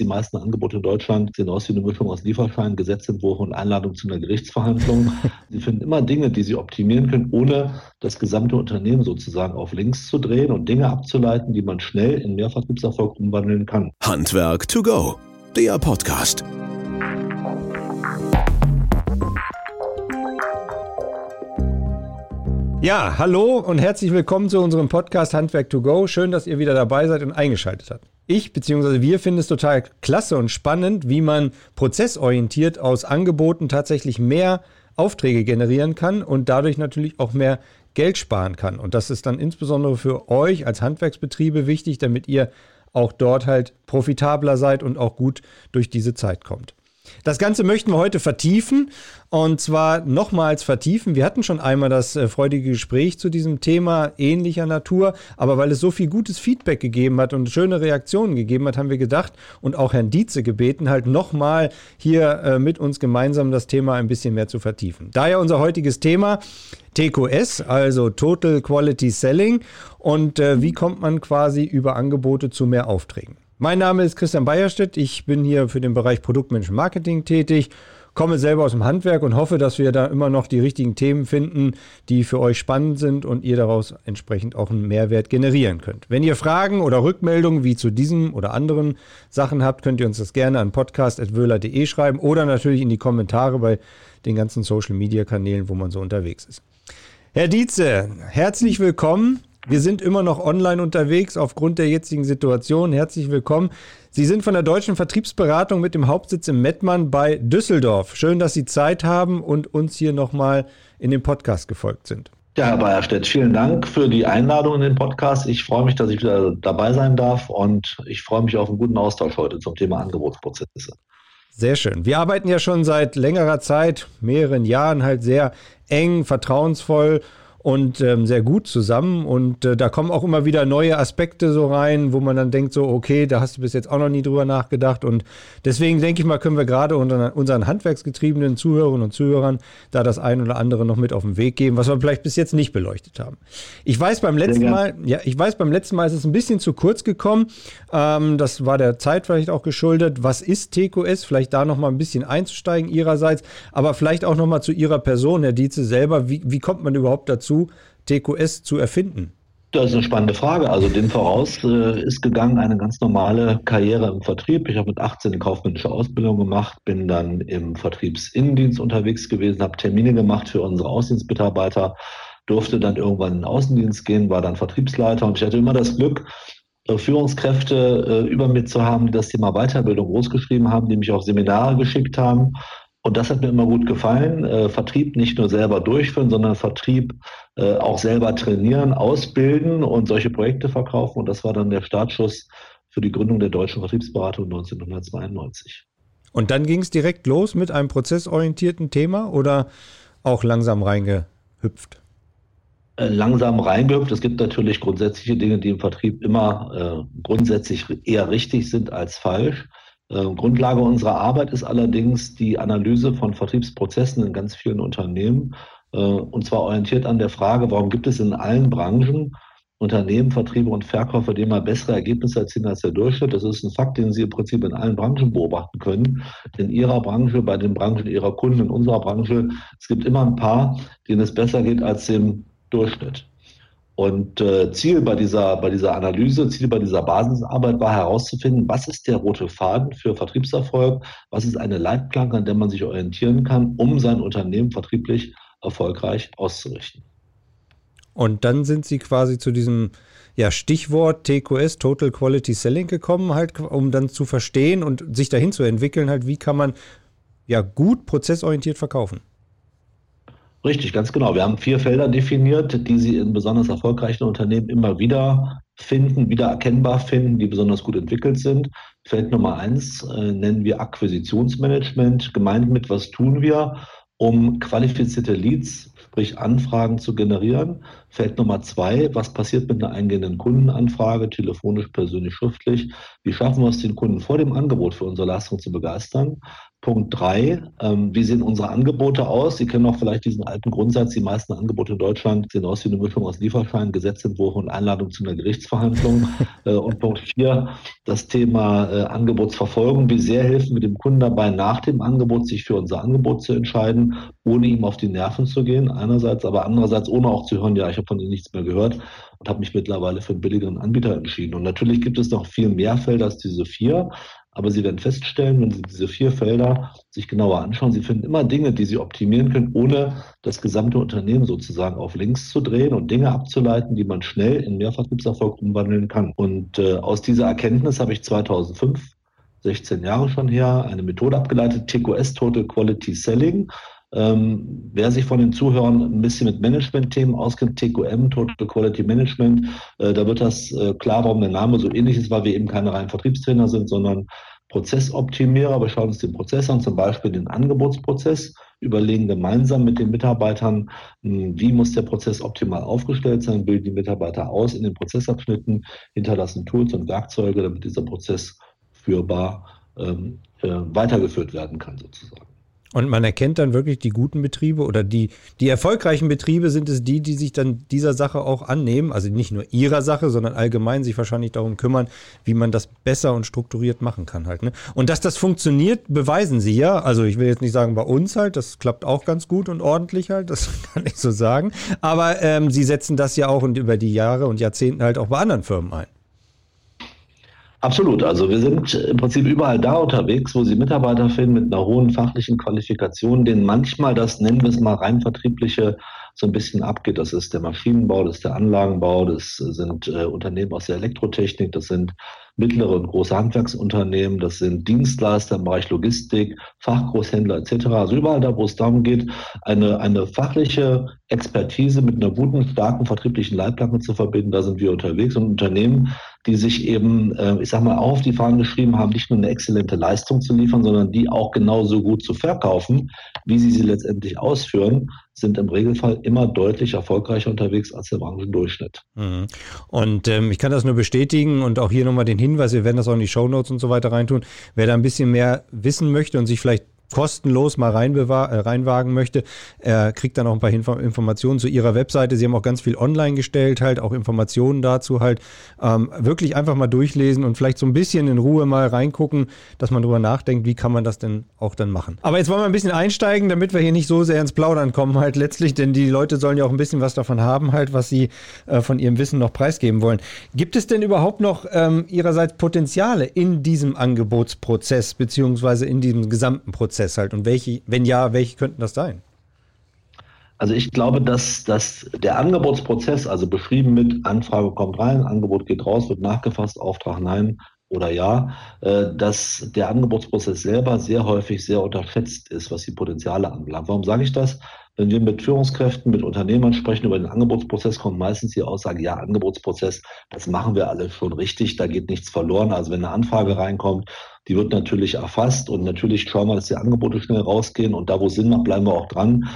Die meisten Angebote in Deutschland sehen aus wie eine Mischung aus Lieferschein, Gesetzentwurf und Einladung zu einer Gerichtsverhandlung. sie finden immer Dinge, die sie optimieren können, ohne das gesamte Unternehmen sozusagen auf links zu drehen und Dinge abzuleiten, die man schnell in Mehrvertriebserfolg umwandeln kann. Handwerk to go, der Podcast. Ja, hallo und herzlich willkommen zu unserem Podcast Handwerk to Go. Schön, dass ihr wieder dabei seid und eingeschaltet habt. Ich bzw. wir finden es total klasse und spannend, wie man prozessorientiert aus Angeboten tatsächlich mehr Aufträge generieren kann und dadurch natürlich auch mehr Geld sparen kann. Und das ist dann insbesondere für euch als Handwerksbetriebe wichtig, damit ihr auch dort halt profitabler seid und auch gut durch diese Zeit kommt. Das Ganze möchten wir heute vertiefen und zwar nochmals vertiefen. Wir hatten schon einmal das äh, freudige Gespräch zu diesem Thema ähnlicher Natur, aber weil es so viel gutes Feedback gegeben hat und schöne Reaktionen gegeben hat, haben wir gedacht und auch Herrn Dietze gebeten, halt nochmal hier äh, mit uns gemeinsam das Thema ein bisschen mehr zu vertiefen. Daher unser heutiges Thema TQS, also Total Quality Selling und äh, wie kommt man quasi über Angebote zu mehr Aufträgen. Mein Name ist Christian Beierstedt. Ich bin hier für den Bereich Produktmenschen Marketing tätig, komme selber aus dem Handwerk und hoffe, dass wir da immer noch die richtigen Themen finden, die für euch spannend sind und ihr daraus entsprechend auch einen Mehrwert generieren könnt. Wenn ihr Fragen oder Rückmeldungen wie zu diesem oder anderen Sachen habt, könnt ihr uns das gerne an podcast.wöhler.de schreiben oder natürlich in die Kommentare bei den ganzen Social Media Kanälen, wo man so unterwegs ist. Herr Dietze, herzlich willkommen. Wir sind immer noch online unterwegs aufgrund der jetzigen Situation. Herzlich willkommen. Sie sind von der Deutschen Vertriebsberatung mit dem Hauptsitz in Mettmann bei Düsseldorf. Schön, dass Sie Zeit haben und uns hier nochmal in den Podcast gefolgt sind. Ja, Herr Bayerstedt, vielen Dank für die Einladung in den Podcast. Ich freue mich, dass ich wieder dabei sein darf und ich freue mich auf einen guten Austausch heute zum Thema Angebotsprozesse. Sehr schön. Wir arbeiten ja schon seit längerer Zeit, mehreren Jahren halt sehr eng, vertrauensvoll und ähm, sehr gut zusammen. Und äh, da kommen auch immer wieder neue Aspekte so rein, wo man dann denkt, so, okay, da hast du bis jetzt auch noch nie drüber nachgedacht. Und deswegen denke ich mal, können wir gerade unseren, handwerksgetriebenen Zuhörerinnen und Zuhörern da das ein oder andere noch mit auf den Weg geben, was wir vielleicht bis jetzt nicht beleuchtet haben. Ich weiß beim letzten Mal, ja, ich weiß beim letzten Mal ist es ein bisschen zu kurz gekommen. Ähm, das war der Zeit vielleicht auch geschuldet. Was ist TQS? Vielleicht da noch mal ein bisschen einzusteigen ihrerseits, aber vielleicht auch noch mal zu Ihrer Person, Herr Dietze selber. Wie, wie kommt man überhaupt dazu? TQS zu erfinden? Das ist eine spannende Frage. Also dem voraus äh, ist gegangen eine ganz normale Karriere im Vertrieb. Ich habe mit 18 eine kaufmännische Ausbildung gemacht, bin dann im Vertriebsinnendienst unterwegs gewesen, habe Termine gemacht für unsere Außendienstmitarbeiter, durfte dann irgendwann in den Außendienst gehen, war dann Vertriebsleiter und ich hatte immer das Glück, äh, Führungskräfte äh, über mir zu haben, die das Thema Weiterbildung großgeschrieben haben, die mich auf Seminare geschickt haben und das hat mir immer gut gefallen. Äh, Vertrieb nicht nur selber durchführen, sondern Vertrieb äh, auch selber trainieren, ausbilden und solche Projekte verkaufen. Und das war dann der Startschuss für die Gründung der Deutschen Vertriebsberatung 1992. Und dann ging es direkt los mit einem prozessorientierten Thema oder auch langsam reingehüpft? Äh, langsam reingehüpft. Es gibt natürlich grundsätzliche Dinge, die im Vertrieb immer äh, grundsätzlich eher richtig sind als falsch. Ähm, Grundlage unserer Arbeit ist allerdings die Analyse von Vertriebsprozessen in ganz vielen Unternehmen. Äh, und zwar orientiert an der Frage, warum gibt es in allen Branchen Unternehmen, Vertriebe und Verkäufer, die mal bessere Ergebnisse erzielen als der Durchschnitt. Das ist ein Fakt, den Sie im Prinzip in allen Branchen beobachten können. In Ihrer Branche, bei den Branchen Ihrer Kunden, in unserer Branche, es gibt immer ein paar, denen es besser geht als dem Durchschnitt. Und äh, Ziel bei dieser, bei dieser Analyse, Ziel bei dieser Basisarbeit war herauszufinden, was ist der rote Faden für Vertriebserfolg, was ist eine Leitplanke, an der man sich orientieren kann, um sein Unternehmen vertrieblich erfolgreich auszurichten. Und dann sind Sie quasi zu diesem ja, Stichwort TQS, Total Quality Selling, gekommen, halt, um dann zu verstehen und sich dahin zu entwickeln, halt, wie kann man ja gut prozessorientiert verkaufen. Richtig, ganz genau. Wir haben vier Felder definiert, die Sie in besonders erfolgreichen Unternehmen immer wieder finden, wieder erkennbar finden, die besonders gut entwickelt sind. Feld Nummer eins äh, nennen wir Akquisitionsmanagement. Gemeint mit, was tun wir, um qualifizierte Leads, sprich Anfragen zu generieren. Feld Nummer zwei, was passiert mit einer eingehenden Kundenanfrage, telefonisch, persönlich, schriftlich? Wie schaffen wir es, den Kunden vor dem Angebot für unsere Leistung zu begeistern? Punkt drei, ähm, wie sehen unsere Angebote aus? Sie kennen auch vielleicht diesen alten Grundsatz, die meisten Angebote in Deutschland sehen aus wie eine Mischung aus Lieferschein, Gesetzentwurf und Einladung zu einer Gerichtsverhandlung. äh, und Punkt vier, das Thema äh, Angebotsverfolgung. Wie sehr helfen wir dem Kunden dabei, nach dem Angebot sich für unser Angebot zu entscheiden, ohne ihm auf die Nerven zu gehen, einerseits, aber andererseits ohne auch zu hören, ja, ich habe von Ihnen nichts mehr gehört und habe mich mittlerweile für einen billigeren Anbieter entschieden. Und natürlich gibt es noch viel mehr Felder als diese vier. Aber Sie werden feststellen, wenn Sie diese vier Felder sich genauer anschauen, Sie finden immer Dinge, die Sie optimieren können, ohne das gesamte Unternehmen sozusagen auf links zu drehen und Dinge abzuleiten, die man schnell in Mehrvertriebserfolg umwandeln kann. Und äh, aus dieser Erkenntnis habe ich 2005 16 Jahre schon her, eine Methode abgeleitet, TQS Total Quality Selling. Ähm, wer sich von den Zuhörern ein bisschen mit Management-Themen auskennt, TQM, Total Quality Management, äh, da wird das äh, klar, warum der Name so ähnlich ist, weil wir eben keine reinen Vertriebstrainer sind, sondern Prozessoptimierer. Wir schauen uns den Prozess an, zum Beispiel den Angebotsprozess, überlegen gemeinsam mit den Mitarbeitern, hm, wie muss der Prozess optimal aufgestellt sein, bilden die Mitarbeiter aus in den Prozessabschnitten, hinterlassen Tools und Werkzeuge, damit dieser Prozess führbar ähm, äh, weitergeführt werden kann, sozusagen. Und man erkennt dann wirklich die guten Betriebe oder die, die erfolgreichen Betriebe sind es die, die sich dann dieser Sache auch annehmen. Also nicht nur ihrer Sache, sondern allgemein sich wahrscheinlich darum kümmern, wie man das besser und strukturiert machen kann halt. Ne? Und dass das funktioniert, beweisen sie ja. Also ich will jetzt nicht sagen bei uns halt, das klappt auch ganz gut und ordentlich halt, das kann ich so sagen. Aber ähm, sie setzen das ja auch und über die Jahre und Jahrzehnte halt auch bei anderen Firmen ein. Absolut. Also wir sind im Prinzip überall da unterwegs, wo Sie Mitarbeiter finden mit einer hohen fachlichen Qualifikation, denen manchmal das, nennen wir es mal, rein vertriebliche so ein bisschen abgeht. Das ist der Maschinenbau, das ist der Anlagenbau, das sind äh, Unternehmen aus der Elektrotechnik, das sind mittlere und große Handwerksunternehmen, das sind Dienstleister im Bereich Logistik, Fachgroßhändler etc. Also überall da, wo es darum geht, eine, eine fachliche Expertise mit einer guten, starken vertrieblichen Leitplanke zu verbinden, da sind wir unterwegs und Unternehmen, die sich eben, äh, ich sag mal, auch auf die Fahnen geschrieben haben, nicht nur eine exzellente Leistung zu liefern, sondern die auch genauso gut zu verkaufen, wie sie sie letztendlich ausführen, sind im Regelfall immer deutlich erfolgreicher unterwegs als der Branchendurchschnitt. Mhm. Und ähm, ich kann das nur bestätigen und auch hier nochmal den Hinweis, wir werden das auch in die Shownotes und so weiter reintun. Wer da ein bisschen mehr wissen möchte und sich vielleicht kostenlos mal äh, reinwagen möchte, er kriegt dann auch ein paar Info Informationen zu ihrer Webseite. Sie haben auch ganz viel online gestellt, halt auch Informationen dazu halt. Ähm, wirklich einfach mal durchlesen und vielleicht so ein bisschen in Ruhe mal reingucken, dass man drüber nachdenkt, wie kann man das denn auch dann machen. Aber jetzt wollen wir ein bisschen einsteigen, damit wir hier nicht so sehr ins Plaudern kommen halt letztlich, denn die Leute sollen ja auch ein bisschen was davon haben halt, was sie äh, von ihrem Wissen noch preisgeben wollen. Gibt es denn überhaupt noch ähm, ihrerseits Potenziale in diesem Angebotsprozess beziehungsweise in diesem gesamten Prozess? Prozess halt? Und welche, wenn ja, welche könnten das sein? Also ich glaube, dass, dass der Angebotsprozess, also beschrieben mit Anfrage kommt rein, Angebot geht raus, wird nachgefasst, Auftrag nein oder ja, äh, dass der Angebotsprozess selber sehr häufig sehr unterschätzt ist, was die Potenziale anbelangt. Warum sage ich das? Wenn wir mit Führungskräften, mit Unternehmern sprechen über den Angebotsprozess, kommt meistens die Aussage, ja, Angebotsprozess, das machen wir alle schon richtig, da geht nichts verloren. Also wenn eine Anfrage reinkommt, die wird natürlich erfasst und natürlich schauen wir, dass die Angebote schnell rausgehen und da, wo Sinn macht, bleiben wir auch dran.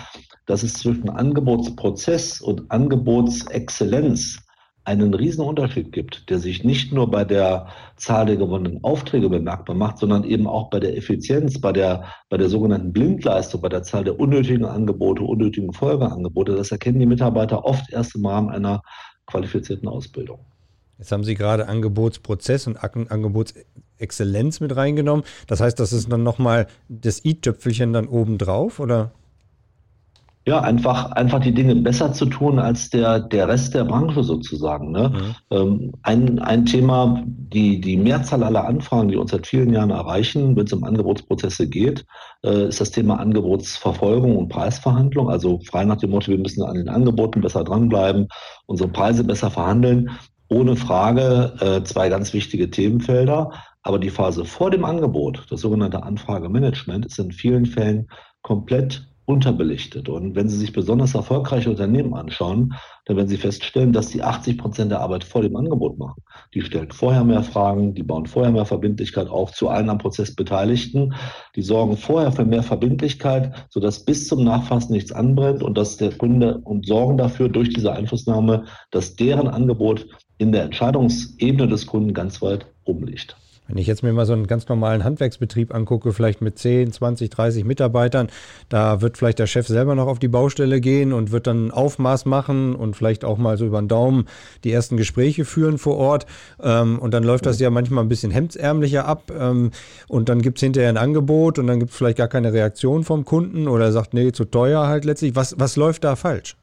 Dass es zwischen Angebotsprozess und Angebotsexzellenz einen riesen Unterschied gibt, der sich nicht nur bei der Zahl der gewonnenen Aufträge bemerkbar macht, sondern eben auch bei der Effizienz, bei der, bei der sogenannten Blindleistung, bei der Zahl der unnötigen Angebote, unnötigen Folgeangebote. Das erkennen die Mitarbeiter oft erst im Rahmen einer qualifizierten Ausbildung. Jetzt haben Sie gerade Angebotsprozess und Angebotsexzellenz mit reingenommen. Das heißt, das ist dann nochmal das i-Töpfelchen dann oben drauf, oder? Ja, einfach, einfach die Dinge besser zu tun als der, der Rest der Branche sozusagen. Ne? Mhm. Ähm, ein, ein Thema, die, die Mehrzahl aller Anfragen, die uns seit vielen Jahren erreichen, wenn es um Angebotsprozesse geht, äh, ist das Thema Angebotsverfolgung und Preisverhandlung. Also frei nach dem Motto, wir müssen an den Angeboten besser dranbleiben, unsere Preise besser verhandeln. Ohne Frage äh, zwei ganz wichtige Themenfelder. Aber die Phase vor dem Angebot, das sogenannte Anfragemanagement, ist in vielen Fällen komplett unterbelichtet. Und wenn Sie sich besonders erfolgreiche Unternehmen anschauen, dann werden Sie feststellen, dass die 80 Prozent der Arbeit vor dem Angebot machen. Die stellen vorher mehr Fragen, die bauen vorher mehr Verbindlichkeit auf zu allen am Prozess Beteiligten. Die sorgen vorher für mehr Verbindlichkeit, sodass bis zum Nachfassen nichts anbrennt und dass der Kunde und sorgen dafür durch diese Einflussnahme, dass deren Angebot in der Entscheidungsebene des Kunden ganz weit oben liegt. Wenn ich jetzt mir mal so einen ganz normalen Handwerksbetrieb angucke, vielleicht mit 10, 20, 30 Mitarbeitern, da wird vielleicht der Chef selber noch auf die Baustelle gehen und wird dann Aufmaß machen und vielleicht auch mal so über den Daumen die ersten Gespräche führen vor Ort. Ähm, und dann läuft das ja manchmal ein bisschen hemdsärmlicher ab. Ähm, und dann gibt es hinterher ein Angebot und dann gibt es vielleicht gar keine Reaktion vom Kunden oder er sagt, nee, zu teuer halt letztlich. Was, was läuft da falsch?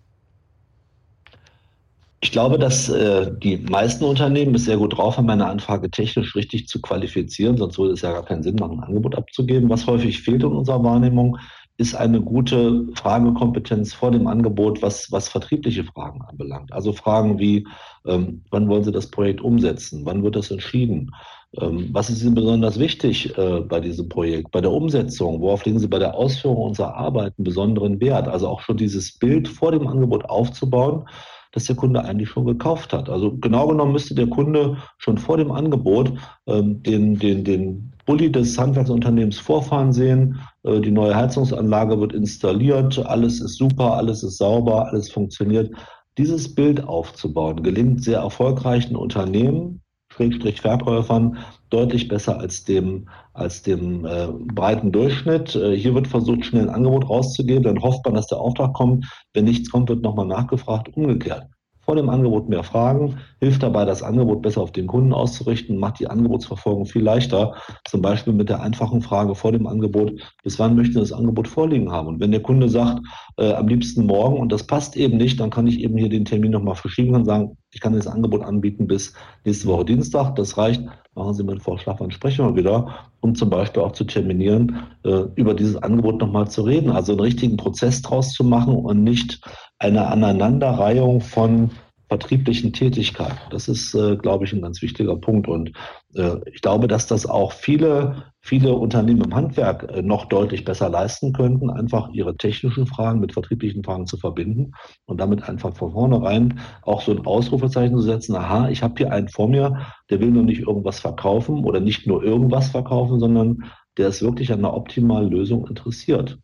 Ich glaube, dass äh, die meisten Unternehmen es sehr gut drauf haben, eine Anfrage technisch richtig zu qualifizieren, sonst würde es ja gar keinen Sinn machen, ein Angebot abzugeben. Was häufig fehlt in unserer Wahrnehmung, ist eine gute Fragekompetenz vor dem Angebot, was, was vertriebliche Fragen anbelangt. Also Fragen wie, ähm, wann wollen Sie das Projekt umsetzen? Wann wird das entschieden? Ähm, was ist Ihnen besonders wichtig äh, bei diesem Projekt, bei der Umsetzung? Worauf legen Sie bei der Ausführung unserer Arbeit einen besonderen Wert? Also auch schon dieses Bild vor dem Angebot aufzubauen, das der Kunde eigentlich schon gekauft hat. Also genau genommen müsste der Kunde schon vor dem Angebot ähm, den, den, den Bulli des Handwerksunternehmens vorfahren sehen. Äh, die neue Heizungsanlage wird installiert, alles ist super, alles ist sauber, alles funktioniert. Dieses Bild aufzubauen gelingt sehr erfolgreichen Unternehmen, Schrägstrich Verkäufern, deutlich besser als dem, als dem äh, breiten Durchschnitt. Äh, hier wird versucht, schnell ein Angebot rauszugeben, dann hofft man, dass der Auftrag kommt. Wenn nichts kommt, wird nochmal nachgefragt, umgekehrt vor dem Angebot mehr Fragen, hilft dabei, das Angebot besser auf den Kunden auszurichten, macht die Angebotsverfolgung viel leichter. Zum Beispiel mit der einfachen Frage vor dem Angebot, bis wann möchte das Angebot vorliegen haben? Und wenn der Kunde sagt, äh, am liebsten morgen und das passt eben nicht, dann kann ich eben hier den Termin nochmal verschieben und sagen, ich kann das Angebot anbieten bis nächste Woche Dienstag. Das reicht. Machen Sie mir einen Vorschlag, wann sprechen wir wieder, um zum Beispiel auch zu terminieren, äh, über dieses Angebot nochmal zu reden. Also einen richtigen Prozess draus zu machen und nicht eine Aneinanderreihung von vertrieblichen Tätigkeiten. Das ist, äh, glaube ich, ein ganz wichtiger Punkt. Und äh, ich glaube, dass das auch viele, viele Unternehmen im Handwerk äh, noch deutlich besser leisten könnten, einfach ihre technischen Fragen mit vertrieblichen Fragen zu verbinden und damit einfach von vornherein auch so ein Ausrufezeichen zu setzen, aha, ich habe hier einen vor mir, der will nur nicht irgendwas verkaufen oder nicht nur irgendwas verkaufen, sondern der ist wirklich an einer optimalen Lösung interessiert.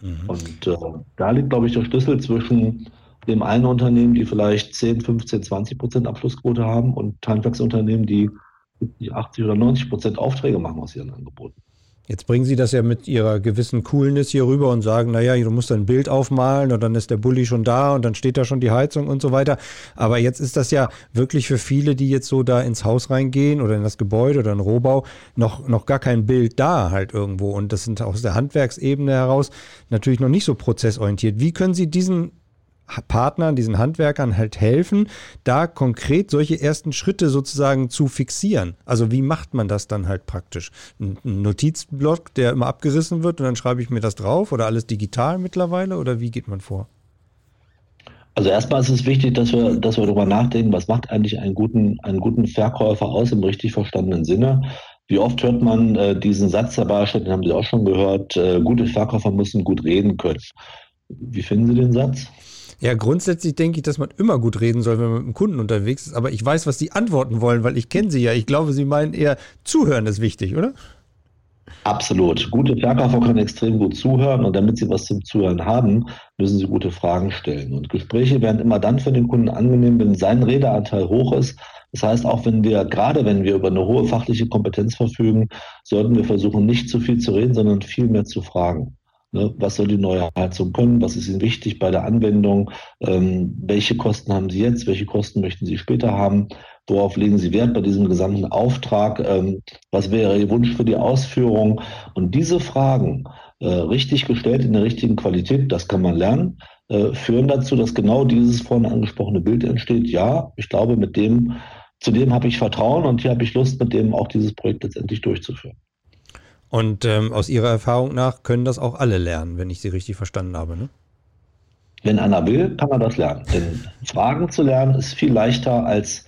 Mhm. Und äh, da liegt, glaube ich, der Schlüssel zwischen dem einen Unternehmen, die vielleicht 10, 15, 20 Prozent Abschlussquote haben und Handwerksunternehmen, die 80 oder 90 Prozent Aufträge machen aus ihren Angeboten. Jetzt bringen Sie das ja mit Ihrer gewissen Coolness hier rüber und sagen, naja, du musst ein Bild aufmalen und dann ist der Bulli schon da und dann steht da schon die Heizung und so weiter. Aber jetzt ist das ja wirklich für viele, die jetzt so da ins Haus reingehen oder in das Gebäude oder in Rohbau, noch, noch gar kein Bild da halt irgendwo. Und das sind aus der Handwerksebene heraus natürlich noch nicht so prozessorientiert. Wie können Sie diesen Partnern, diesen Handwerkern halt helfen, da konkret solche ersten Schritte sozusagen zu fixieren. Also wie macht man das dann halt praktisch? Ein Notizblock, der immer abgerissen wird und dann schreibe ich mir das drauf oder alles digital mittlerweile oder wie geht man vor? Also erstmal ist es wichtig, dass wir, dass wir darüber nachdenken, was macht eigentlich einen guten, einen guten Verkäufer aus im richtig verstandenen Sinne. Wie oft hört man äh, diesen Satz dabei, den haben Sie auch schon gehört, äh, gute Verkäufer müssen gut reden können. Wie finden Sie den Satz? Ja, grundsätzlich denke ich, dass man immer gut reden soll, wenn man mit einem Kunden unterwegs ist. Aber ich weiß, was die antworten wollen, weil ich kenne sie ja. Ich glaube, sie meinen eher, zuhören ist wichtig, oder? Absolut. Gute Verkäufer können extrem gut zuhören und damit sie was zum Zuhören haben, müssen sie gute Fragen stellen. Und Gespräche werden immer dann für den Kunden angenehm, wenn sein Redeanteil hoch ist. Das heißt, auch wenn wir, gerade wenn wir über eine hohe fachliche Kompetenz verfügen, sollten wir versuchen, nicht zu viel zu reden, sondern viel mehr zu fragen. Ne, was soll die neue Heizung können? Was ist Ihnen wichtig bei der Anwendung? Ähm, welche Kosten haben Sie jetzt? Welche Kosten möchten Sie später haben? Worauf legen Sie Wert bei diesem gesamten Auftrag? Ähm, was wäre Ihr Wunsch für die Ausführung? Und diese Fragen äh, richtig gestellt in der richtigen Qualität, das kann man lernen, äh, führen dazu, dass genau dieses vorhin angesprochene Bild entsteht. Ja, ich glaube, mit dem, zu dem habe ich Vertrauen und hier habe ich Lust, mit dem auch dieses Projekt letztendlich durchzuführen. Und ähm, aus Ihrer Erfahrung nach können das auch alle lernen, wenn ich Sie richtig verstanden habe, ne? Wenn einer will, kann er das lernen. Denn Fragen zu lernen ist viel leichter als,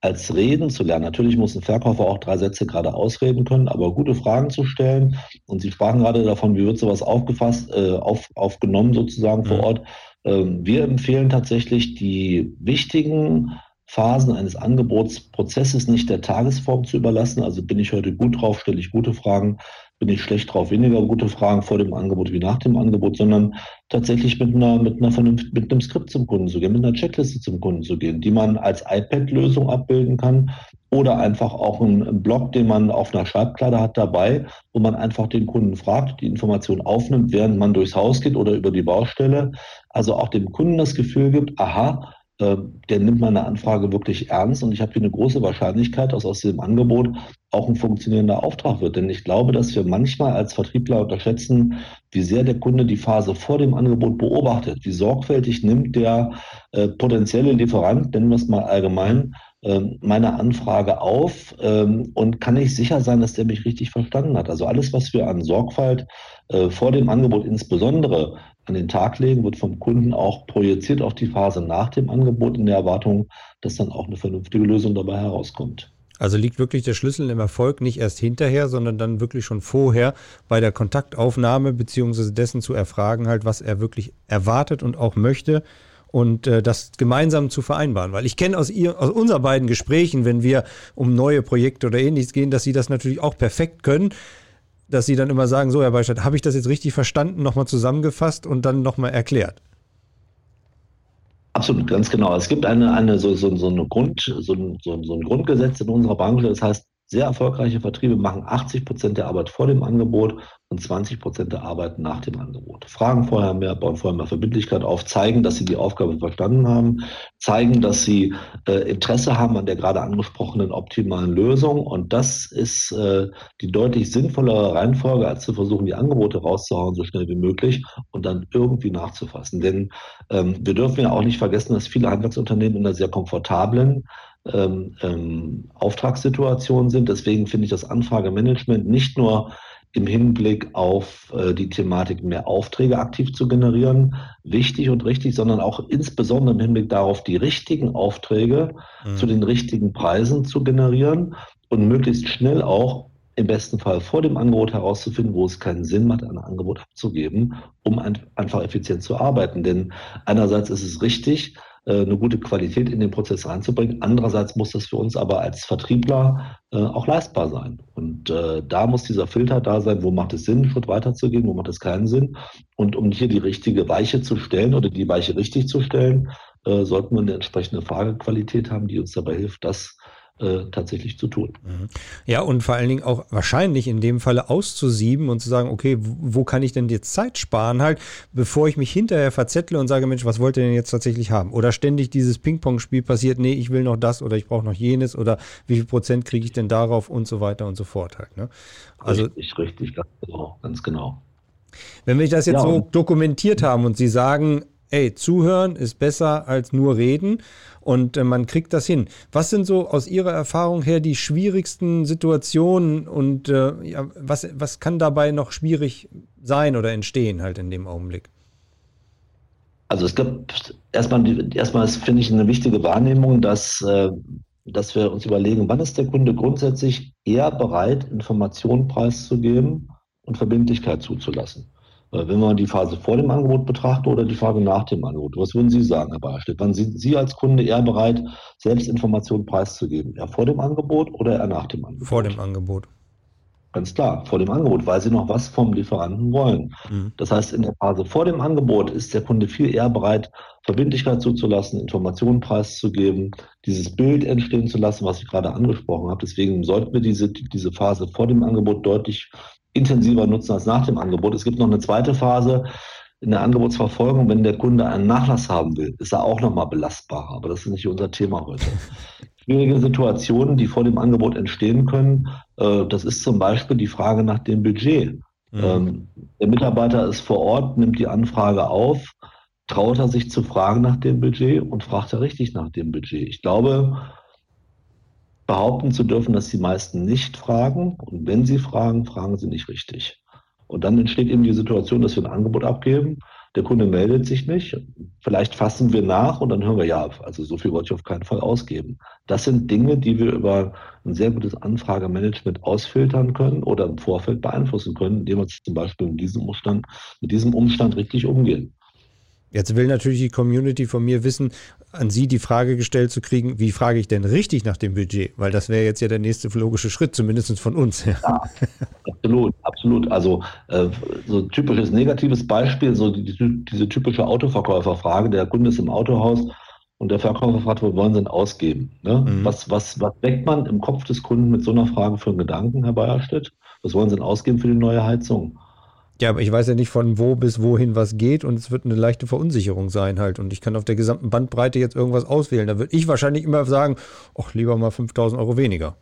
als Reden zu lernen. Natürlich muss ein Verkäufer auch drei Sätze gerade ausreden können, aber gute Fragen zu stellen. Und Sie sprachen gerade davon, wie wird sowas aufgefasst, äh, auf, aufgenommen sozusagen mhm. vor Ort. Ähm, wir empfehlen tatsächlich die wichtigen Phasen eines Angebotsprozesses nicht der Tagesform zu überlassen. Also bin ich heute gut drauf, stelle ich gute Fragen, bin ich schlecht drauf, weniger gute Fragen vor dem Angebot wie nach dem Angebot, sondern tatsächlich mit einer, mit einer Vernunft, mit einem Skript zum Kunden zu gehen, mit einer Checkliste zum Kunden zu gehen, die man als iPad-Lösung abbilden kann oder einfach auch einen Blog, den man auf einer Schreibkleider hat dabei, wo man einfach den Kunden fragt, die Information aufnimmt, während man durchs Haus geht oder über die Baustelle. Also auch dem Kunden das Gefühl gibt, aha, der nimmt meine Anfrage wirklich ernst und ich habe hier eine große Wahrscheinlichkeit, dass aus dem Angebot auch ein funktionierender Auftrag wird. Denn ich glaube, dass wir manchmal als Vertriebler unterschätzen, wie sehr der Kunde die Phase vor dem Angebot beobachtet, wie sorgfältig nimmt der äh, potenzielle Lieferant, nennen wir es mal allgemein, äh, meine Anfrage auf ähm, und kann ich sicher sein, dass der mich richtig verstanden hat. Also alles, was wir an Sorgfalt äh, vor dem Angebot insbesondere an den Tag legen, wird vom Kunden auch projiziert auf die Phase nach dem Angebot in der Erwartung, dass dann auch eine vernünftige Lösung dabei herauskommt. Also liegt wirklich der Schlüssel im Erfolg nicht erst hinterher, sondern dann wirklich schon vorher bei der Kontaktaufnahme beziehungsweise dessen zu erfragen, halt, was er wirklich erwartet und auch möchte und äh, das gemeinsam zu vereinbaren. Weil ich kenne aus, ihr, aus unser beiden Gesprächen, wenn wir um neue Projekte oder ähnliches gehen, dass sie das natürlich auch perfekt können dass sie dann immer sagen, so Herr Beistadt, habe ich das jetzt richtig verstanden, nochmal zusammengefasst und dann nochmal erklärt? Absolut, ganz genau. Es gibt eine, eine so, so, so, eine Grund, so, so, so ein Grundgesetz in unserer Branche, das heißt, sehr erfolgreiche Vertriebe machen 80 Prozent der Arbeit vor dem Angebot und 20 Prozent der Arbeit nach dem Angebot. Fragen vorher mehr, bauen vorher mehr Verbindlichkeit auf, zeigen, dass sie die Aufgabe verstanden haben, zeigen, dass sie äh, Interesse haben an der gerade angesprochenen optimalen Lösung. Und das ist äh, die deutlich sinnvollere Reihenfolge, als zu versuchen, die Angebote rauszuhauen, so schnell wie möglich und dann irgendwie nachzufassen. Denn ähm, wir dürfen ja auch nicht vergessen, dass viele Handwerksunternehmen in einer sehr komfortablen ähm, ähm, Auftragssituationen sind. Deswegen finde ich das Anfragemanagement nicht nur im Hinblick auf äh, die Thematik, mehr Aufträge aktiv zu generieren, wichtig und richtig, sondern auch insbesondere im Hinblick darauf, die richtigen Aufträge mhm. zu den richtigen Preisen zu generieren und möglichst schnell auch im besten Fall vor dem Angebot herauszufinden, wo es keinen Sinn macht, ein Angebot abzugeben, um ein, einfach effizient zu arbeiten. Denn einerseits ist es richtig, eine gute Qualität in den Prozess reinzubringen. Andererseits muss das für uns aber als Vertriebler äh, auch leistbar sein. Und äh, da muss dieser Filter da sein, wo macht es Sinn, einen Schritt weiterzugehen, wo macht es keinen Sinn. Und um hier die richtige Weiche zu stellen oder die Weiche richtig zu stellen, äh, sollten wir eine entsprechende Fragequalität haben, die uns dabei hilft, das äh, tatsächlich zu tun. Mhm. Ja, und vor allen Dingen auch wahrscheinlich in dem Falle auszusieben und zu sagen, okay, wo kann ich denn jetzt Zeit sparen halt, bevor ich mich hinterher verzettle und sage, Mensch, was wollt ihr denn jetzt tatsächlich haben? Oder ständig dieses Ping-Pong-Spiel passiert, nee, ich will noch das oder ich brauche noch jenes oder wie viel Prozent kriege ich denn darauf und so weiter und so fort halt. Ne? Also, richtig, richtig, ganz genau, ganz genau. Wenn wir das jetzt ja, so dokumentiert haben und Sie sagen, ey, zuhören ist besser als nur reden und äh, man kriegt das hin. Was sind so aus Ihrer Erfahrung her die schwierigsten Situationen und äh, ja, was, was kann dabei noch schwierig sein oder entstehen halt in dem Augenblick? Also es gibt erstmal, erstmal finde ich eine wichtige Wahrnehmung, dass, äh, dass wir uns überlegen, wann ist der Kunde grundsätzlich eher bereit, Informationen preiszugeben und Verbindlichkeit zuzulassen. Wenn man die Phase vor dem Angebot betrachtet oder die Phase nach dem Angebot. Was würden Sie sagen, Herr Barstedt? Wann sind Sie als Kunde eher bereit, selbst Informationen preiszugeben? Eher vor dem Angebot oder eher nach dem Angebot? Vor dem Angebot. Ganz klar, vor dem Angebot, weil Sie noch was vom Lieferanten wollen. Mhm. Das heißt, in der Phase vor dem Angebot ist der Kunde viel eher bereit, Verbindlichkeit zuzulassen, Informationen preiszugeben, dieses Bild entstehen zu lassen, was ich gerade angesprochen habe. Deswegen sollten wir diese, diese Phase vor dem Angebot deutlich intensiver nutzen als nach dem Angebot. Es gibt noch eine zweite Phase in der Angebotsverfolgung. Wenn der Kunde einen Nachlass haben will, ist er auch nochmal belastbarer. Aber das ist nicht unser Thema heute. Schwierige Situationen, die vor dem Angebot entstehen können, äh, das ist zum Beispiel die Frage nach dem Budget. Mhm. Ähm, der Mitarbeiter ist vor Ort, nimmt die Anfrage auf, traut er sich zu fragen nach dem Budget und fragt er richtig nach dem Budget. Ich glaube, behaupten zu dürfen, dass die meisten nicht fragen. Und wenn sie fragen, fragen sie nicht richtig. Und dann entsteht eben die Situation, dass wir ein Angebot abgeben. Der Kunde meldet sich nicht. Vielleicht fassen wir nach und dann hören wir, ja, also so viel wollte ich auf keinen Fall ausgeben. Das sind Dinge, die wir über ein sehr gutes Anfragemanagement ausfiltern können oder im Vorfeld beeinflussen können, indem wir zum Beispiel in diesem Umstand, mit diesem Umstand richtig umgehen. Jetzt will natürlich die Community von mir wissen, an Sie die Frage gestellt zu kriegen, wie frage ich denn richtig nach dem Budget? Weil das wäre jetzt ja der nächste logische Schritt, zumindest von uns. Ja, absolut, absolut. Also äh, so ein typisches negatives Beispiel, so die, die, diese typische Autoverkäuferfrage, der Kunde ist im Autohaus und der Verkäufer fragt, wo wollen Sie denn ausgeben? Ne? Mhm. Was, was, was weckt man im Kopf des Kunden mit so einer Frage für einen Gedanken, Herr Bayerstedt? Was wollen Sie denn ausgeben für die neue Heizung? Ja, aber ich weiß ja nicht von wo bis wohin was geht und es wird eine leichte Verunsicherung sein halt und ich kann auf der gesamten Bandbreite jetzt irgendwas auswählen. Da würde ich wahrscheinlich immer sagen, ach, lieber mal 5000 Euro weniger.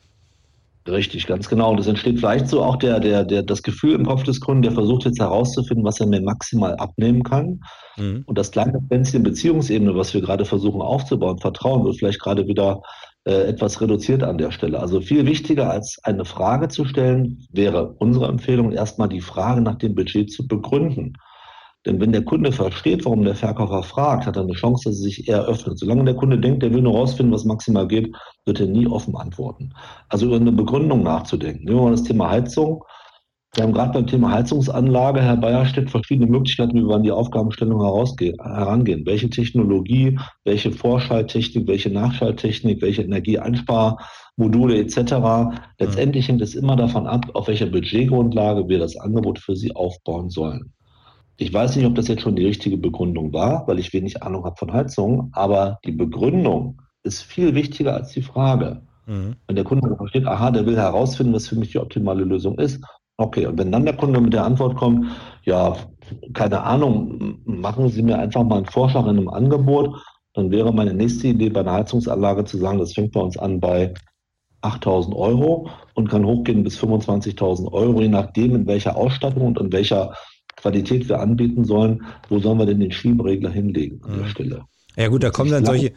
Richtig, ganz genau. Und es entsteht vielleicht so auch der, der, der, das Gefühl im Kopf des Kunden, der versucht jetzt herauszufinden, was er mir maximal abnehmen kann. Mhm. Und das kleine Pflänzchen Beziehungsebene, was wir gerade versuchen aufzubauen, Vertrauen wird vielleicht gerade wieder äh, etwas reduziert an der Stelle. Also viel wichtiger als eine Frage zu stellen, wäre unsere Empfehlung, erstmal die Frage nach dem Budget zu begründen. Denn wenn der Kunde versteht, warum der Verkäufer fragt, hat er eine Chance, dass er sich eher öffnet. Solange der Kunde denkt, der will nur rausfinden, was maximal geht, wird er nie offen antworten. Also über eine Begründung nachzudenken. Nehmen wir mal das Thema Heizung. Wir haben gerade beim Thema Heizungsanlage, Herr Bayerstedt, verschiedene Möglichkeiten, wie wir an die Aufgabenstellung herangehen. Welche Technologie, welche Vorschalttechnik, welche Nachschalttechnik, welche Energieeinsparmodule etc. Letztendlich hängt es immer davon ab, auf welcher Budgetgrundlage wir das Angebot für Sie aufbauen sollen. Ich weiß nicht, ob das jetzt schon die richtige Begründung war, weil ich wenig Ahnung habe von Heizung, aber die Begründung ist viel wichtiger als die Frage. Mhm. Wenn der Kunde versteht, aha, der will herausfinden, was für mich die optimale Lösung ist, Okay, und wenn dann der Kunde mit der Antwort kommt, ja, keine Ahnung, machen Sie mir einfach mal einen Vorschlag in einem Angebot, dann wäre meine nächste Idee bei einer Heizungsanlage zu sagen, das fängt bei uns an bei 8.000 Euro und kann hochgehen bis 25.000 Euro, je nachdem, in welcher Ausstattung und in welcher Qualität wir anbieten sollen. Wo sollen wir denn den Schieberegler hinlegen an der mhm. Stelle? Ja gut, da kommen dann solche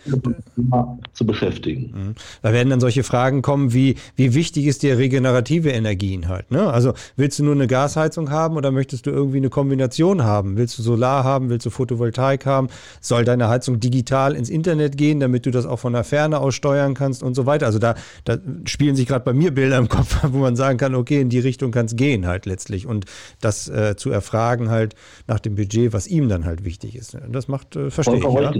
zu beschäftigen. Mhm. Da werden dann solche Fragen kommen wie wie wichtig ist dir regenerative Energien halt, ne? Also willst du nur eine Gasheizung haben oder möchtest du irgendwie eine Kombination haben? Willst du Solar haben, willst du Photovoltaik haben? Soll deine Heizung digital ins Internet gehen, damit du das auch von der Ferne aus steuern kannst und so weiter? Also da, da spielen sich gerade bei mir Bilder im Kopf, wo man sagen kann, okay, in die Richtung kann es gehen halt letztlich und das äh, zu erfragen halt nach dem Budget, was ihm dann halt wichtig ist. Das macht äh, verstehe ich, ja.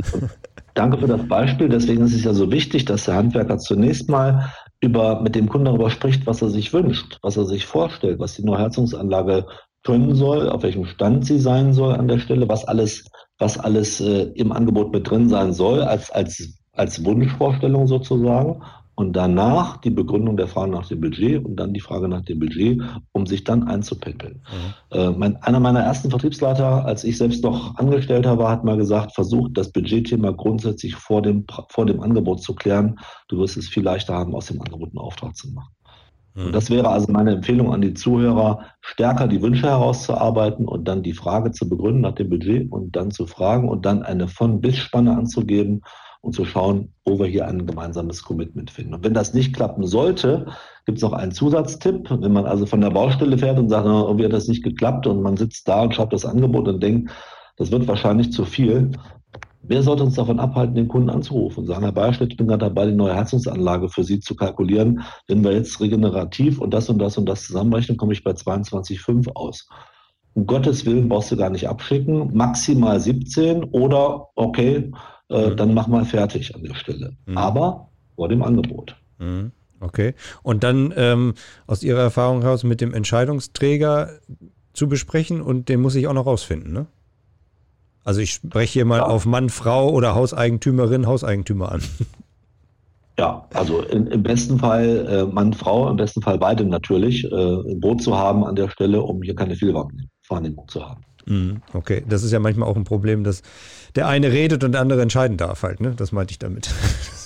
Danke für das Beispiel. Deswegen ist es ja so wichtig, dass der Handwerker zunächst mal über, mit dem Kunden darüber spricht, was er sich wünscht, was er sich vorstellt, was die Neuheizungsanlage können soll, auf welchem Stand sie sein soll an der Stelle, was alles, was alles äh, im Angebot mit drin sein soll, als, als, als Wunschvorstellung sozusagen und danach die Begründung der Frage nach dem Budget und dann die Frage nach dem Budget, um sich dann einzupendeln. Mhm. Äh, mein, einer meiner ersten Vertriebsleiter, als ich selbst noch Angestellter war, hat mal gesagt, versucht das Budgetthema grundsätzlich vor dem, vor dem Angebot zu klären. Du wirst es viel leichter haben, aus dem Angebot einen Auftrag zu machen. Mhm. Und das wäre also meine Empfehlung an die Zuhörer, stärker die Wünsche herauszuarbeiten und dann die Frage zu begründen nach dem Budget und dann zu fragen und dann eine von bis Spanne anzugeben und zu schauen, wo wir hier ein gemeinsames Commitment finden. Und wenn das nicht klappen sollte, gibt es noch einen Zusatztipp. Wenn man also von der Baustelle fährt und sagt, oh, irgendwie hat das nicht geklappt und man sitzt da und schaut das Angebot und denkt, das wird wahrscheinlich zu viel. Wer sollte uns davon abhalten, den Kunden anzurufen und sagen, Herr Bayerstedt, ich bin gerade dabei, die neue Heizungsanlage für Sie zu kalkulieren. Wenn wir jetzt regenerativ und das und das und das zusammenrechnen, komme ich bei 22,5 aus. Um Gottes Willen brauchst du gar nicht abschicken, maximal 17 oder okay, äh, mhm. dann mach mal fertig an der Stelle. Mhm. Aber vor dem Angebot. Mhm. Okay. Und dann ähm, aus Ihrer Erfahrung heraus mit dem Entscheidungsträger zu besprechen und den muss ich auch noch rausfinden, ne? Also ich spreche hier mal ja. auf Mann, Frau oder Hauseigentümerin, Hauseigentümer an. Ja, also in, im besten Fall äh, Mann, Frau, im besten Fall beide natürlich, äh, ein Boot zu haben an der Stelle, um hier keine Fehlwahrnehmung zu haben. Mhm, okay, das ist ja manchmal auch ein Problem, dass der eine redet und der andere entscheiden darf halt, ne? Das meinte ich damit.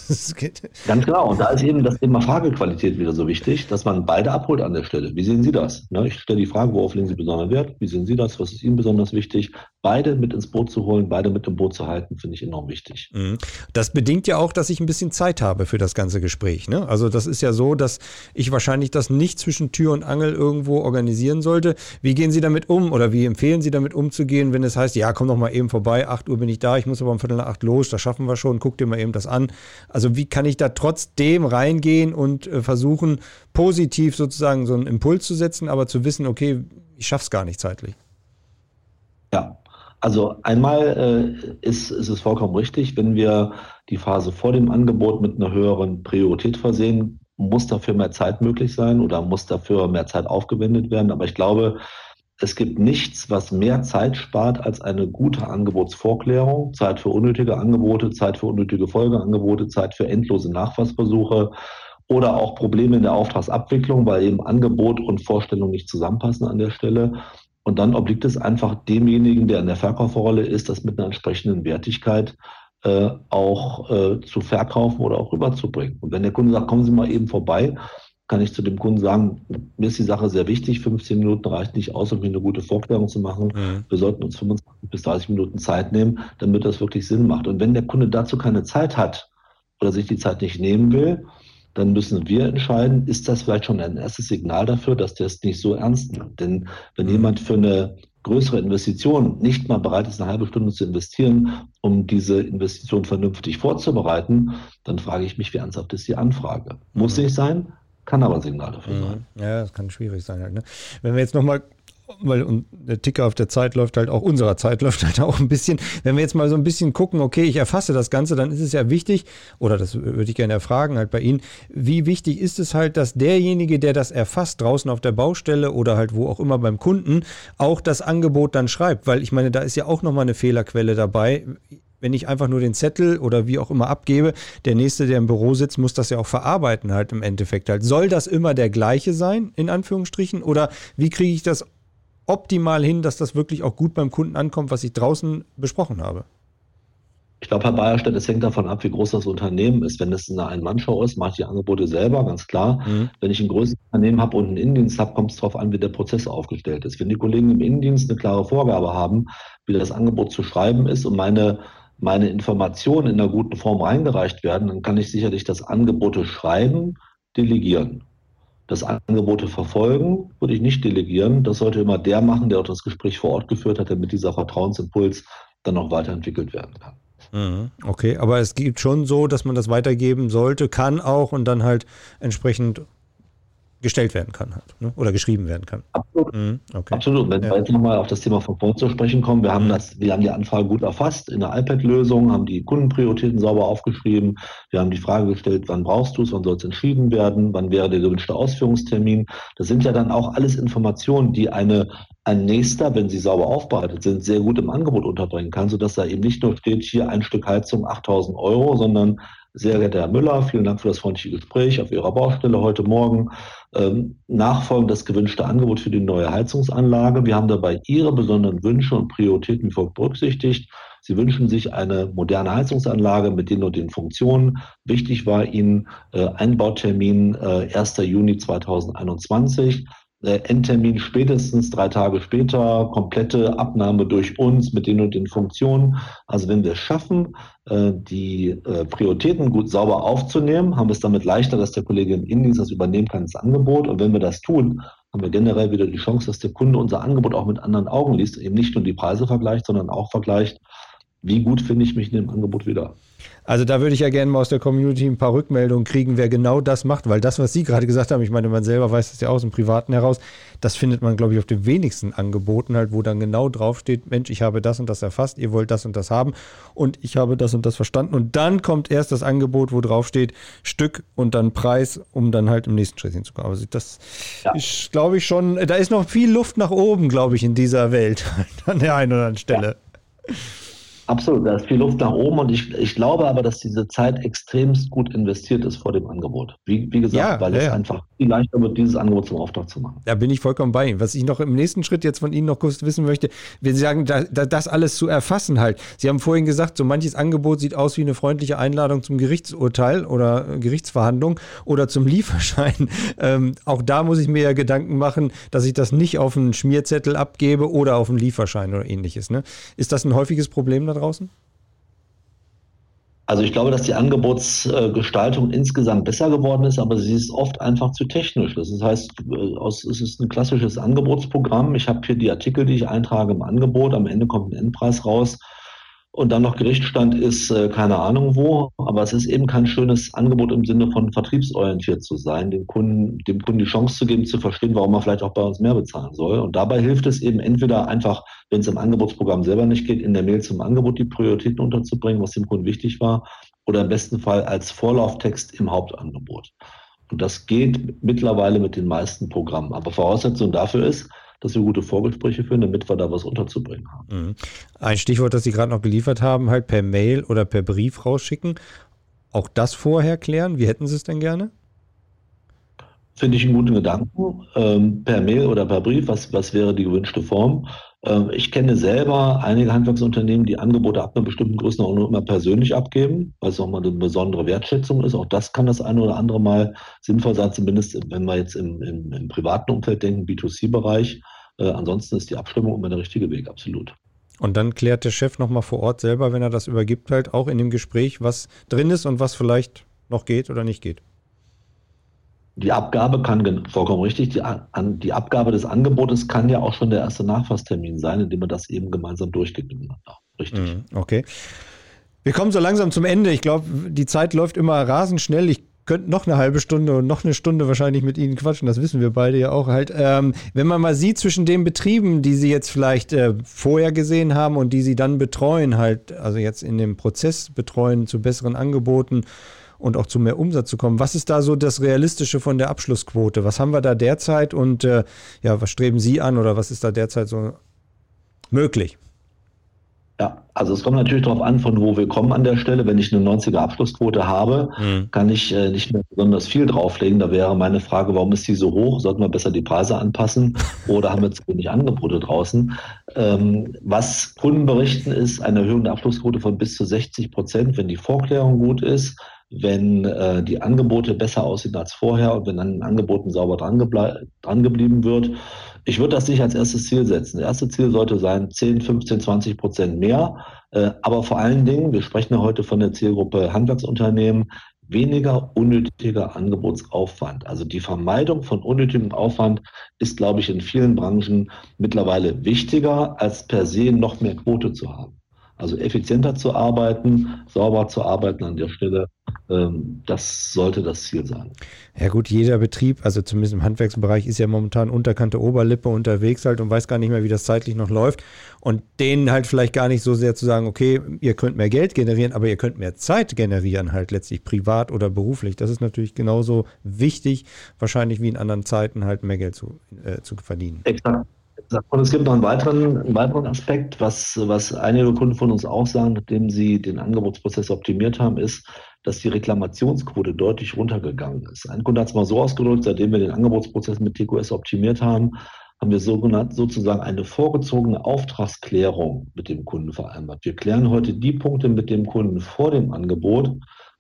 Ganz genau. Und da ist eben das Thema Fragequalität wieder so wichtig, dass man beide abholt an der Stelle. Wie sehen Sie das? Ne? Ich stelle die Frage, worauf legen Sie besonders Wert? Wie sehen Sie das? Was ist Ihnen besonders wichtig? Beide mit ins Boot zu holen, beide mit im Boot zu halten, finde ich enorm wichtig. Mhm. Das bedingt ja auch, dass ich ein bisschen Zeit habe für das ganze Gespräch. Ne? Also das ist ja so, dass ich wahrscheinlich das nicht zwischen Tür und Angel irgendwo organisieren sollte. Wie gehen Sie damit um oder wie empfehlen Sie damit umzugehen, wenn es heißt, ja, komm doch mal eben vorbei, 8 Uhr bin ich da, ich muss aber um Viertel nach acht los, das schaffen wir schon, guck dir mal eben das an. Also wie kann ich da trotzdem reingehen und äh, versuchen, positiv sozusagen so einen Impuls zu setzen, aber zu wissen, okay, ich schaffe es gar nicht zeitlich? Ja, Also einmal äh, ist, ist es vollkommen richtig, wenn wir die Phase vor dem Angebot mit einer höheren Priorität versehen, muss dafür mehr Zeit möglich sein oder muss dafür mehr Zeit aufgewendet werden. Aber ich glaube, es gibt nichts, was mehr Zeit spart als eine gute Angebotsvorklärung. Zeit für unnötige Angebote, Zeit für unnötige Folgeangebote, Zeit für endlose Nachfassversuche oder auch Probleme in der Auftragsabwicklung, weil eben Angebot und Vorstellung nicht zusammenpassen an der Stelle. Und dann obliegt es einfach demjenigen, der in der Verkäuferrolle ist, das mit einer entsprechenden Wertigkeit äh, auch äh, zu verkaufen oder auch rüberzubringen. Und wenn der Kunde sagt, kommen Sie mal eben vorbei, kann ich zu dem Kunden sagen, mir ist die Sache sehr wichtig, 15 Minuten reicht nicht aus, um mir eine gute Vorklärung zu machen. Mhm. Wir sollten uns 25 bis 30 Minuten Zeit nehmen, damit das wirklich Sinn macht. Und wenn der Kunde dazu keine Zeit hat oder sich die Zeit nicht nehmen will, dann müssen wir entscheiden, ist das vielleicht schon ein erstes Signal dafür, dass der es nicht so ernst nimmt. Denn wenn mhm. jemand für eine größere Investition nicht mal bereit ist, eine halbe Stunde zu investieren, um diese Investition vernünftig vorzubereiten, dann frage ich mich, wie ernsthaft ist die Anfrage? Muss mhm. nicht sein, kann aber ein Signal dafür mhm. sein. Ja, das kann schwierig sein. Halt, ne? Wenn wir jetzt nochmal weil der Ticker auf der Zeit läuft halt auch, unserer Zeit läuft halt auch ein bisschen. Wenn wir jetzt mal so ein bisschen gucken, okay, ich erfasse das Ganze, dann ist es ja wichtig, oder das würde ich gerne erfragen halt bei Ihnen, wie wichtig ist es halt, dass derjenige, der das erfasst, draußen auf der Baustelle oder halt wo auch immer beim Kunden, auch das Angebot dann schreibt, weil ich meine, da ist ja auch nochmal eine Fehlerquelle dabei wenn ich einfach nur den Zettel oder wie auch immer abgebe, der nächste, der im Büro sitzt, muss das ja auch verarbeiten halt im Endeffekt halt. Soll das immer der gleiche sein, in Anführungsstrichen? Oder wie kriege ich das optimal hin, dass das wirklich auch gut beim Kunden ankommt, was ich draußen besprochen habe? Ich glaube, Herr Bayerstedt, es hängt davon ab, wie groß das Unternehmen ist. Wenn es eine Ein-Mann-Show ist, mache ich die Angebote selber, ganz klar. Mhm. Wenn ich ein größeres Unternehmen habe und einen Innendienst habe, kommt es darauf an, wie der Prozess aufgestellt ist. Wenn die Kollegen im Innendienst eine klare Vorgabe haben, wie das Angebot zu schreiben ist und meine, meine Informationen in einer guten Form reingereicht werden, dann kann ich sicherlich das Angebote schreiben, delegieren das Angebote verfolgen, würde ich nicht delegieren. Das sollte immer der machen, der auch das Gespräch vor Ort geführt hat, damit dieser Vertrauensimpuls dann noch weiterentwickelt werden kann. Mhm. Okay, aber es gibt schon so, dass man das weitergeben sollte, kann auch und dann halt entsprechend gestellt werden kann halt, ne? oder geschrieben werden kann. Absolut. Mhm, okay. Absolut. Wenn ja. wir jetzt nochmal auf das Thema von vorhin zu sprechen kommen, wir haben mhm. das, wir haben die Anfrage gut erfasst in der iPad-Lösung, haben die Kundenprioritäten sauber aufgeschrieben. Wir haben die Frage gestellt, wann brauchst du es, wann soll es entschieden werden, wann wäre der gewünschte Ausführungstermin. Das sind ja dann auch alles Informationen, die eine ein nächster, wenn sie sauber aufbereitet sind, sehr gut im Angebot unterbringen kann, sodass da eben nicht nur steht, hier ein Stück Heizung 8000 Euro, sondern sehr geehrter Herr Müller, vielen Dank für das freundliche Gespräch auf Ihrer Baustelle heute Morgen. Ähm, nachfolgend das gewünschte Angebot für die neue Heizungsanlage. Wir haben dabei Ihre besonderen Wünsche und Prioritäten berücksichtigt. Sie wünschen sich eine moderne Heizungsanlage mit den und den Funktionen. Wichtig war Ihnen äh, Einbautermin äh, 1. Juni 2021. Äh, Endtermin spätestens drei Tage später, komplette Abnahme durch uns mit den und den Funktionen. Also wenn wir es schaffen, äh, die äh, Prioritäten gut sauber aufzunehmen, haben wir es damit leichter, dass der Kollege im Indienst das übernehmen kann, das Angebot. Und wenn wir das tun, haben wir generell wieder die Chance, dass der Kunde unser Angebot auch mit anderen Augen liest, eben nicht nur die Preise vergleicht, sondern auch vergleicht, wie gut finde ich mich in dem Angebot wieder. Also da würde ich ja gerne mal aus der Community ein paar Rückmeldungen kriegen, wer genau das macht, weil das, was Sie gerade gesagt haben, ich meine, man selber weiß das ja aus dem Privaten heraus, das findet man, glaube ich, auf den wenigsten Angeboten halt, wo dann genau draufsteht, Mensch, ich habe das und das erfasst, ihr wollt das und das haben und ich habe das und das verstanden und dann kommt erst das Angebot, wo draufsteht Stück und dann Preis, um dann halt im nächsten Schritt hinzukommen. Also das ja. ist, glaube ich, schon, da ist noch viel Luft nach oben, glaube ich, in dieser Welt an der einen oder anderen Stelle. Ja. Absolut, da ist viel Luft nach oben und ich, ich glaube aber, dass diese Zeit extremst gut investiert ist vor dem Angebot. Wie, wie gesagt, ja, weil ja, es ja. einfach viel leichter wird, dieses Angebot zum Auftrag zu machen. Da bin ich vollkommen bei Ihnen. Was ich noch im nächsten Schritt jetzt von Ihnen noch kurz wissen möchte, wenn Sie sagen, da, da, das alles zu erfassen halt. Sie haben vorhin gesagt, so manches Angebot sieht aus wie eine freundliche Einladung zum Gerichtsurteil oder Gerichtsverhandlung oder zum Lieferschein. Ähm, auch da muss ich mir ja Gedanken machen, dass ich das nicht auf einen Schmierzettel abgebe oder auf einen Lieferschein oder ähnliches. Ne? Ist das ein häufiges Problem da draußen? Also ich glaube, dass die Angebotsgestaltung insgesamt besser geworden ist, aber sie ist oft einfach zu technisch. Das heißt, äh, es ist ein klassisches Angebotsprogramm. Ich habe hier die Artikel, die ich eintrage im Angebot. Am Ende kommt ein Endpreis raus. Und dann noch Gerichtsstand ist äh, keine Ahnung wo. Aber es ist eben kein schönes Angebot im Sinne von vertriebsorientiert zu sein, dem Kunden, dem Kunden die Chance zu geben, zu verstehen, warum er vielleicht auch bei uns mehr bezahlen soll. Und dabei hilft es eben entweder einfach, wenn es im Angebotsprogramm selber nicht geht, in der Mail zum Angebot die Prioritäten unterzubringen, was dem Kunden wichtig war, oder im besten Fall als Vorlauftext im Hauptangebot. Und das geht mittlerweile mit den meisten Programmen. Aber Voraussetzung dafür ist, dass wir gute Vorgespräche führen, damit wir da was unterzubringen haben. Mhm. Ein Stichwort, das Sie gerade noch geliefert haben, halt per Mail oder per Brief rausschicken. Auch das vorher klären. Wie hätten Sie es denn gerne? Finde ich einen guten Gedanken. Ähm, per Mail oder per Brief, was, was wäre die gewünschte Form? Ähm, ich kenne selber einige Handwerksunternehmen, die Angebote ab einer bestimmten Größenordnung immer persönlich abgeben, weil es auch mal eine besondere Wertschätzung ist. Auch das kann das eine oder andere Mal sinnvoll sein, zumindest wenn wir jetzt im, im, im privaten Umfeld denken, B2C-Bereich. Äh, ansonsten ist die Abstimmung immer der richtige Weg, absolut. Und dann klärt der Chef nochmal vor Ort selber, wenn er das übergibt, halt auch in dem Gespräch, was drin ist und was vielleicht noch geht oder nicht geht. Die Abgabe kann, vollkommen richtig, die, an, die Abgabe des Angebotes kann ja auch schon der erste Nachfasstermin sein, indem man das eben gemeinsam durchgeht miteinander. Richtig. Mhm, okay. Wir kommen so langsam zum Ende. Ich glaube, die Zeit läuft immer rasend schnell. Ich könnte noch eine halbe Stunde und noch eine Stunde wahrscheinlich mit Ihnen quatschen. Das wissen wir beide ja auch halt. Ähm, wenn man mal sieht zwischen den Betrieben, die Sie jetzt vielleicht äh, vorher gesehen haben und die Sie dann betreuen, halt, also jetzt in dem Prozess betreuen zu besseren Angeboten und auch zu mehr Umsatz zu kommen. Was ist da so das Realistische von der Abschlussquote? Was haben wir da derzeit und äh, ja, was streben Sie an oder was ist da derzeit so möglich? Ja, also es kommt natürlich darauf an, von wo wir kommen an der Stelle. Wenn ich eine 90er Abschlussquote habe, mhm. kann ich äh, nicht mehr besonders viel drauflegen. Da wäre meine Frage, warum ist die so hoch? Sollten wir besser die Preise anpassen oder haben wir zu wenig Angebote draußen? Ähm, was Kunden berichten, ist eine Erhöhung der Abschlussquote von bis zu 60 Prozent, wenn die Vorklärung gut ist wenn äh, die Angebote besser aussehen als vorher und wenn an den Angeboten sauber dran, geblieben wird. Ich würde das nicht als erstes Ziel setzen. Das erste Ziel sollte sein 10, 15, 20 Prozent mehr. Äh, aber vor allen Dingen, wir sprechen ja heute von der Zielgruppe Handwerksunternehmen, weniger unnötiger Angebotsaufwand. Also die Vermeidung von unnötigem Aufwand ist, glaube ich, in vielen Branchen mittlerweile wichtiger, als per se noch mehr Quote zu haben. Also effizienter zu arbeiten, sauber zu arbeiten an der Stelle, das sollte das Ziel sein. Ja gut, jeder Betrieb, also zumindest im Handwerksbereich, ist ja momentan unterkante Oberlippe unterwegs halt und weiß gar nicht mehr, wie das zeitlich noch läuft. Und denen halt vielleicht gar nicht so sehr zu sagen, okay, ihr könnt mehr Geld generieren, aber ihr könnt mehr Zeit generieren, halt letztlich privat oder beruflich. Das ist natürlich genauso wichtig, wahrscheinlich wie in anderen Zeiten halt mehr Geld zu, äh, zu verdienen. Exakt. Und es gibt noch einen weiteren, einen weiteren Aspekt, was, was einige Kunden von uns auch sagen, nachdem sie den Angebotsprozess optimiert haben, ist, dass die Reklamationsquote deutlich runtergegangen ist. Ein Kunde hat es mal so ausgedrückt, seitdem wir den Angebotsprozess mit TQS optimiert haben, haben wir sogenannt, sozusagen eine vorgezogene Auftragsklärung mit dem Kunden vereinbart. Wir klären heute die Punkte mit dem Kunden vor dem Angebot,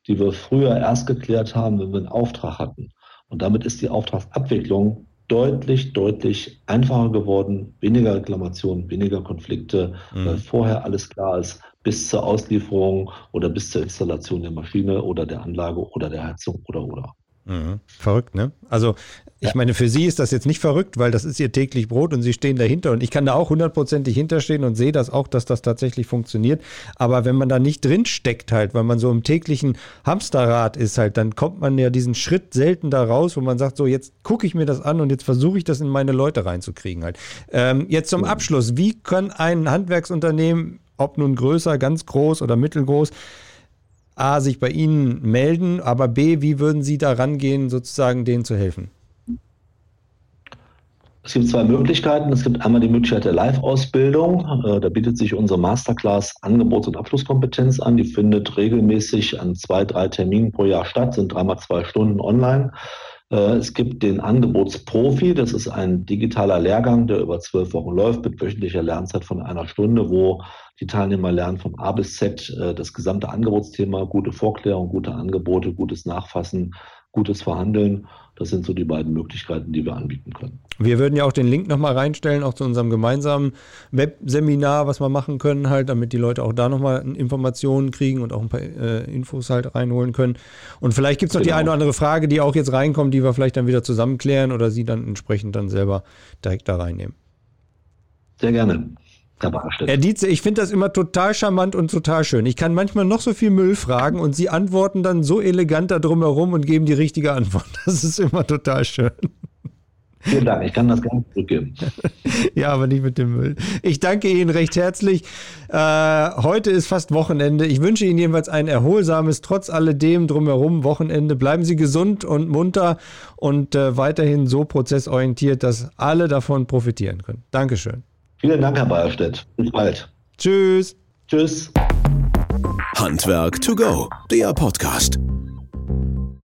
die wir früher erst geklärt haben, wenn wir einen Auftrag hatten. Und damit ist die Auftragsabwicklung deutlich, deutlich einfacher geworden, weniger Reklamationen, weniger Konflikte, mhm. weil vorher alles klar ist, bis zur Auslieferung oder bis zur Installation der Maschine oder der Anlage oder der Heizung oder oder. Mhm. Verrückt, ne? Also ich ja. meine, für Sie ist das jetzt nicht verrückt, weil das ist Ihr täglich Brot und Sie stehen dahinter und ich kann da auch hundertprozentig hinterstehen und sehe das auch, dass das tatsächlich funktioniert. Aber wenn man da nicht drin steckt halt, weil man so im täglichen Hamsterrad ist halt, dann kommt man ja diesen Schritt selten da raus, wo man sagt, so jetzt gucke ich mir das an und jetzt versuche ich das in meine Leute reinzukriegen halt. Ähm, jetzt zum Abschluss, wie kann ein Handwerksunternehmen, ob nun größer, ganz groß oder mittelgroß, A, sich bei Ihnen melden, aber B, wie würden Sie da rangehen, sozusagen denen zu helfen? Es gibt zwei Möglichkeiten. Es gibt einmal die Möglichkeit der Live-Ausbildung. Äh, da bietet sich unsere Masterclass Angebots- und Abschlusskompetenz an. Die findet regelmäßig an zwei, drei Terminen pro Jahr statt, sind dreimal zwei Stunden online. Äh, es gibt den Angebotsprofi. Das ist ein digitaler Lehrgang, der über zwölf Wochen läuft mit wöchentlicher Lernzeit von einer Stunde, wo die Teilnehmer lernen von A bis Z äh, das gesamte Angebotsthema, gute Vorklärung, gute Angebote, gutes Nachfassen, gutes Verhandeln. Das sind so die beiden Möglichkeiten, die wir anbieten können. Wir würden ja auch den Link nochmal reinstellen, auch zu unserem gemeinsamen Webseminar, was wir machen können, halt, damit die Leute auch da nochmal Informationen kriegen und auch ein paar äh, Infos halt reinholen können. Und vielleicht gibt es noch genau. die eine oder andere Frage, die auch jetzt reinkommt, die wir vielleicht dann wieder zusammenklären oder Sie dann entsprechend dann selber direkt da reinnehmen. Sehr gerne. Herr Dietze, ich finde das immer total charmant und total schön. Ich kann manchmal noch so viel Müll fragen und Sie antworten dann so elegant da drumherum und geben die richtige Antwort. Das ist immer total schön. Vielen Dank, ich kann das gerne zurückgeben. ja, aber nicht mit dem Müll. Ich danke Ihnen recht herzlich. Äh, heute ist fast Wochenende. Ich wünsche Ihnen jedenfalls ein erholsames, trotz alledem drumherum Wochenende. Bleiben Sie gesund und munter und äh, weiterhin so prozessorientiert, dass alle davon profitieren können. Dankeschön. Vielen Dank, Herr Bayerstedt. Bis bald. Tschüss. Tschüss. Handwerk to go, der Podcast.